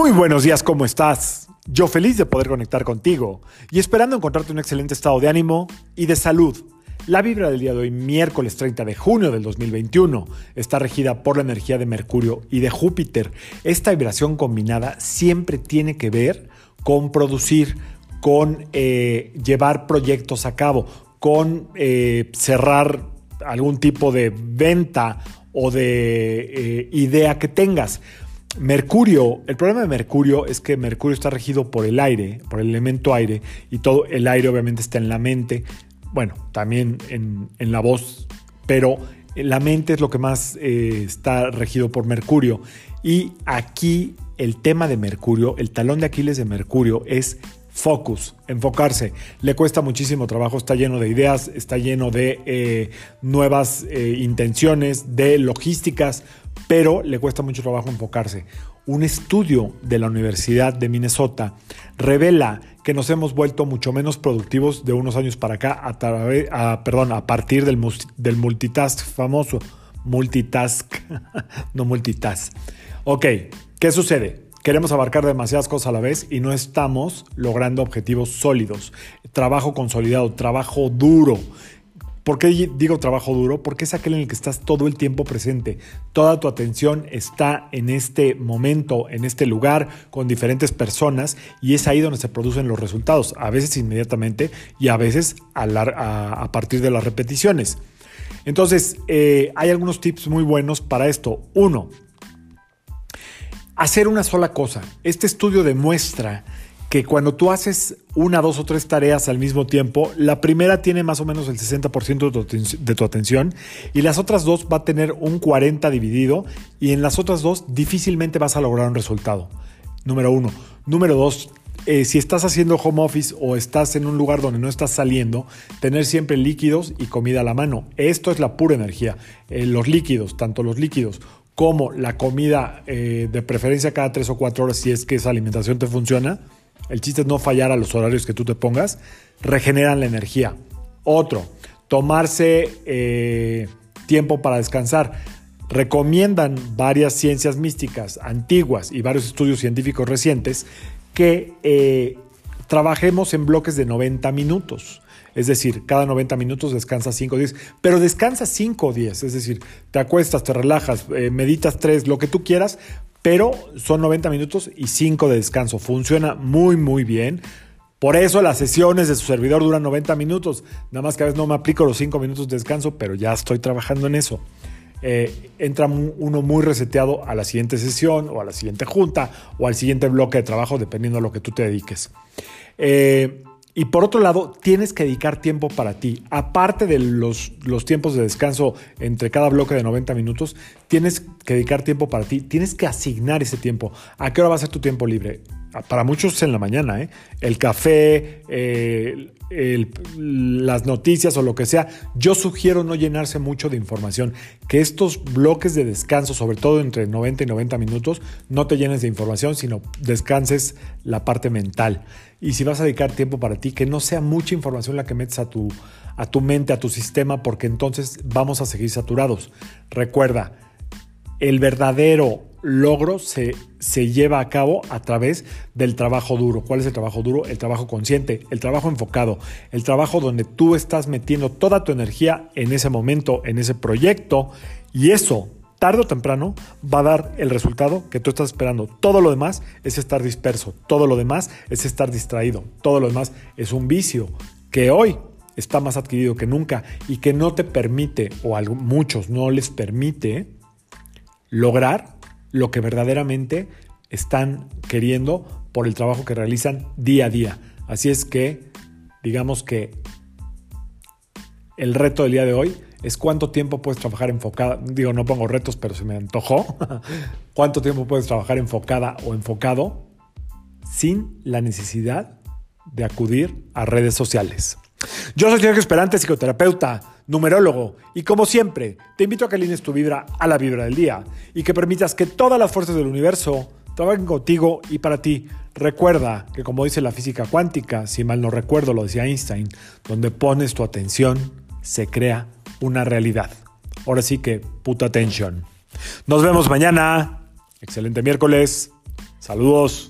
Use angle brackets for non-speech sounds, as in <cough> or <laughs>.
Muy buenos días, ¿cómo estás? Yo feliz de poder conectar contigo y esperando encontrarte un excelente estado de ánimo y de salud. La vibra del día de hoy, miércoles 30 de junio del 2021, está regida por la energía de Mercurio y de Júpiter. Esta vibración combinada siempre tiene que ver con producir, con eh, llevar proyectos a cabo, con eh, cerrar algún tipo de venta o de eh, idea que tengas. Mercurio, el problema de Mercurio es que Mercurio está regido por el aire, por el elemento aire, y todo el aire obviamente está en la mente, bueno, también en, la voz, pero la mente es lo que más eh, está regido por Mercurio. Y aquí el tema de Mercurio, el talón de Aquiles de Mercurio es focus, enfocarse. Le cuesta muchísimo trabajo, está lleno de ideas, está lleno de eh, nuevas eh, intenciones, de logísticas, pero le cuesta mucho trabajo enfocarse. Un estudio de la Universidad de Minnesota revela que nos hemos vuelto mucho menos productivos de unos años para acá a, perdón, a partir del, del multitask famoso. Multitask, <laughs> no multitask. Ok, ¿qué sucede? Queremos abarcar demasiadas cosas a la vez y no estamos logrando objetivos sólidos. Trabajo consolidado, trabajo duro. ¿Por qué digo trabajo duro? Porque es aquel en el que estás todo el tiempo presente. Toda tu atención está en este momento, en este lugar, con diferentes personas y es ahí donde se producen los resultados, a veces inmediatamente y a veces a, partir de las repeticiones. Entonces, eh, hay algunos tips muy buenos para esto. Uno, hacer una sola cosa. Este estudio demuestra que cuando tú haces una, dos o tres tareas al mismo tiempo, la primera tiene más o menos el 60% de tu, atención y las otras dos va a tener un 40 dividido y en las otras dos difícilmente vas a lograr un resultado. Número uno. Número dos, eh, si estás haciendo home office o estás en un lugar donde no estás saliendo, tener siempre líquidos y comida a la mano. Esto es la pura energía. Eh, los líquidos, tanto los líquidos como la comida eh, de preferencia cada tres o cuatro horas si es que esa alimentación te funciona, el chiste es no fallar a los horarios que tú te pongas, regeneran la energía. Otro, tomarse eh, tiempo para descansar. Recomiendan varias ciencias místicas antiguas y varios estudios científicos recientes que eh, trabajemos en bloques de 90 minutos. Es decir, cada 90 minutos descansas 5 o 10, pero descansas 5 o 10, es decir, te acuestas, te relajas, eh, meditas 3, lo que tú quieras, pero son 90 minutos y 5 de descanso. Funciona muy, muy bien. Por eso las sesiones de su servidor duran 90 minutos. Nada más que a veces no me aplico los 5 minutos de descanso, pero ya estoy trabajando en eso. Eh, entra uno muy reseteado a la siguiente sesión o a la siguiente junta o al siguiente bloque de trabajo, dependiendo a lo que tú te dediques. Eh, y por otro lado, tienes que dedicar tiempo para ti. Aparte de los, los, tiempos de descanso entre cada bloque de 90 minutos, tienes que dedicar tiempo para ti. Tienes que asignar ese tiempo. ¿A qué hora va a ser tu tiempo libre? Para muchos en la mañana, ¿eh? El café, eh, las noticias o lo que sea. Yo sugiero no llenarse mucho de información. Que estos bloques de descanso, sobre todo entre 90 y 90 minutos, no te llenes de información, sino descanses la parte mental y si vas a dedicar tiempo para ti, que no sea mucha información la que metes a tu, a tu mente, a tu sistema, porque entonces vamos a seguir saturados. Recuerda, el verdadero logro se, se, lleva a cabo a través del trabajo duro. ¿Cuál es el trabajo duro? El trabajo consciente, el trabajo enfocado, el trabajo donde tú estás metiendo toda tu energía en ese momento, en ese proyecto, y eso tarde o temprano va a dar el resultado que tú estás esperando. Todo lo demás es estar disperso, todo lo demás es estar distraído, todo lo demás es un vicio que hoy está más adquirido que nunca y que no te permite, o a muchos no les permite, lograr lo que verdaderamente están queriendo por el trabajo que realizan día a día. Así es que, digamos que el reto del día de hoy es cuánto tiempo puedes trabajar enfocada. Digo, no pongo retos, pero se me antojó. <laughs> ¿Cuánto tiempo puedes trabajar enfocada o enfocado sin la necesidad de acudir a redes sociales? Yo soy Sergio Esperante, psicoterapeuta, numerólogo, y como siempre, te invito a que alines tu vibra a la vibra del día y que permitas que todas las fuerzas del universo trabajen contigo y para ti. Recuerda que como dice la física cuántica, si mal no recuerdo lo decía Einstein, donde pones tu atención, se crea una realidad. Ahora sí que puta atención. Nos vemos mañana. Excelente miércoles. Saludos.